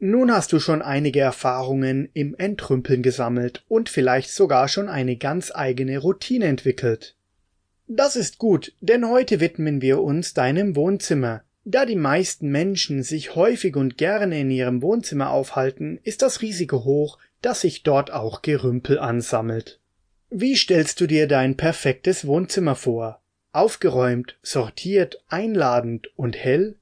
Nun hast du schon einige Erfahrungen im Entrümpeln gesammelt und vielleicht sogar schon eine ganz eigene Routine entwickelt. Das ist gut, denn heute widmen wir uns deinem Wohnzimmer. Da die meisten Menschen sich häufig und gerne in ihrem Wohnzimmer aufhalten, ist das Risiko hoch, dass sich dort auch Gerümpel ansammelt. Wie stellst du dir dein perfektes Wohnzimmer vor? Aufgeräumt, sortiert, einladend und hell?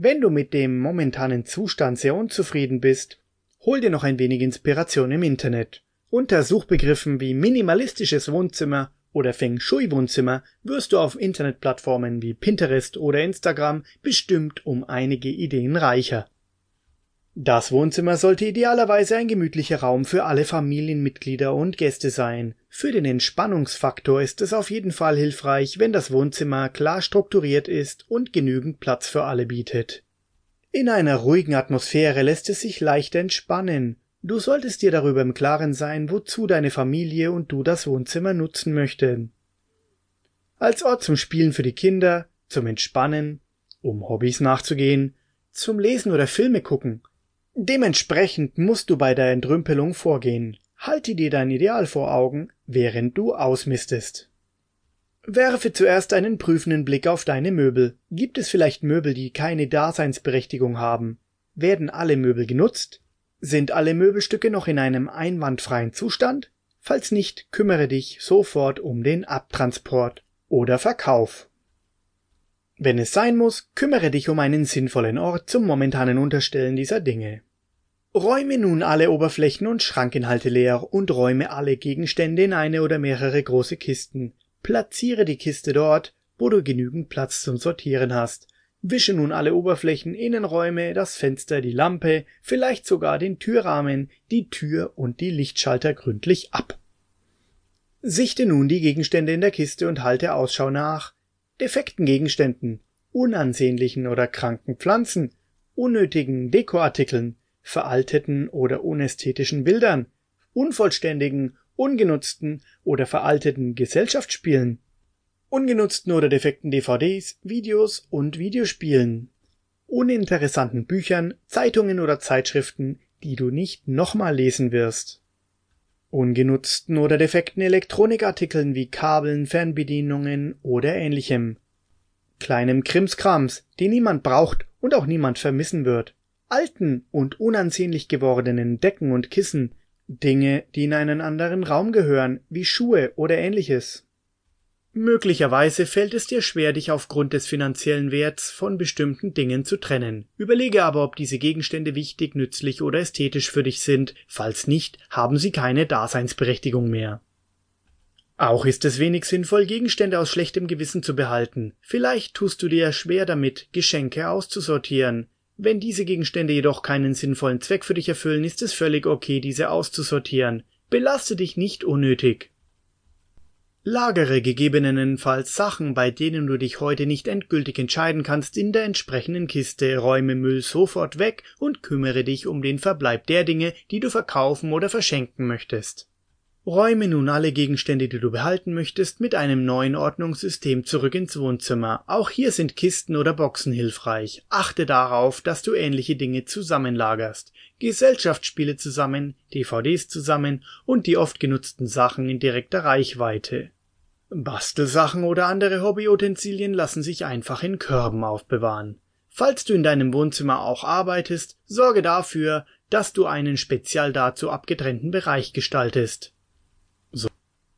Wenn du mit dem momentanen Zustand sehr unzufrieden bist, hol dir noch ein wenig Inspiration im Internet. Unter Suchbegriffen wie minimalistisches Wohnzimmer oder Feng Shui Wohnzimmer wirst du auf Internetplattformen wie Pinterest oder Instagram bestimmt um einige Ideen reicher. Das Wohnzimmer sollte idealerweise ein gemütlicher Raum für alle Familienmitglieder und Gäste sein. Für den Entspannungsfaktor ist es auf jeden Fall hilfreich, wenn das Wohnzimmer klar strukturiert ist und genügend Platz für alle bietet. In einer ruhigen Atmosphäre lässt es sich leicht entspannen. Du solltest dir darüber im Klaren sein, wozu deine Familie und du das Wohnzimmer nutzen möchten. Als Ort zum Spielen für die Kinder, zum Entspannen, um Hobbys nachzugehen, zum Lesen oder Filme gucken, Dementsprechend musst du bei der Entrümpelung vorgehen. Halte dir dein Ideal vor Augen, während du ausmistest. Werfe zuerst einen prüfenden Blick auf deine Möbel. Gibt es vielleicht Möbel, die keine Daseinsberechtigung haben? Werden alle Möbel genutzt? Sind alle Möbelstücke noch in einem einwandfreien Zustand? Falls nicht, kümmere dich sofort um den Abtransport oder Verkauf. Wenn es sein muss, kümmere dich um einen sinnvollen Ort zum momentanen Unterstellen dieser Dinge. Räume nun alle Oberflächen und Schrankinhalte leer und räume alle Gegenstände in eine oder mehrere große Kisten. Platziere die Kiste dort, wo du genügend Platz zum Sortieren hast. Wische nun alle Oberflächen, Innenräume, das Fenster, die Lampe, vielleicht sogar den Türrahmen, die Tür und die Lichtschalter gründlich ab. Sichte nun die Gegenstände in der Kiste und halte Ausschau nach defekten Gegenständen, unansehnlichen oder kranken Pflanzen, unnötigen Dekoartikeln, veralteten oder unästhetischen Bildern, unvollständigen, ungenutzten oder veralteten Gesellschaftsspielen, ungenutzten oder defekten DVDs, Videos und Videospielen, uninteressanten Büchern, Zeitungen oder Zeitschriften, die du nicht nochmal lesen wirst, ungenutzten oder defekten Elektronikartikeln wie Kabeln, Fernbedienungen oder ähnlichem, kleinem Krimskrams, den niemand braucht und auch niemand vermissen wird, alten und unansehnlich gewordenen Decken und Kissen, Dinge, die in einen anderen Raum gehören, wie Schuhe oder ähnliches. Möglicherweise fällt es dir schwer, dich aufgrund des finanziellen Werts von bestimmten Dingen zu trennen. Überlege aber, ob diese Gegenstände wichtig, nützlich oder ästhetisch für dich sind. Falls nicht, haben sie keine Daseinsberechtigung mehr. Auch ist es wenig sinnvoll, Gegenstände aus schlechtem Gewissen zu behalten. Vielleicht tust du dir schwer damit, Geschenke auszusortieren. Wenn diese Gegenstände jedoch keinen sinnvollen Zweck für dich erfüllen, ist es völlig okay, diese auszusortieren. Belaste dich nicht unnötig. Lagere gegebenenfalls Sachen, bei denen du dich heute nicht endgültig entscheiden kannst, in der entsprechenden Kiste, räume Müll sofort weg und kümmere dich um den Verbleib der Dinge, die du verkaufen oder verschenken möchtest. Räume nun alle Gegenstände, die du behalten möchtest, mit einem neuen Ordnungssystem zurück ins Wohnzimmer. Auch hier sind Kisten oder Boxen hilfreich. Achte darauf, dass du ähnliche Dinge zusammenlagerst. Gesellschaftsspiele zusammen, DVDs zusammen und die oft genutzten Sachen in direkter Reichweite. Bastelsachen oder andere Hobbyutensilien lassen sich einfach in Körben aufbewahren. Falls du in deinem Wohnzimmer auch arbeitest, sorge dafür, dass du einen speziell dazu abgetrennten Bereich gestaltest.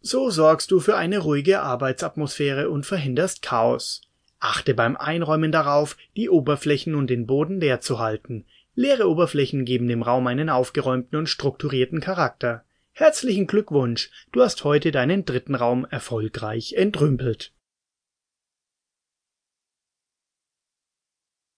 So sorgst du für eine ruhige Arbeitsatmosphäre und verhinderst Chaos. Achte beim Einräumen darauf, die Oberflächen und den Boden leer zu halten. Leere Oberflächen geben dem Raum einen aufgeräumten und strukturierten Charakter. Herzlichen Glückwunsch, du hast heute deinen dritten Raum erfolgreich entrümpelt.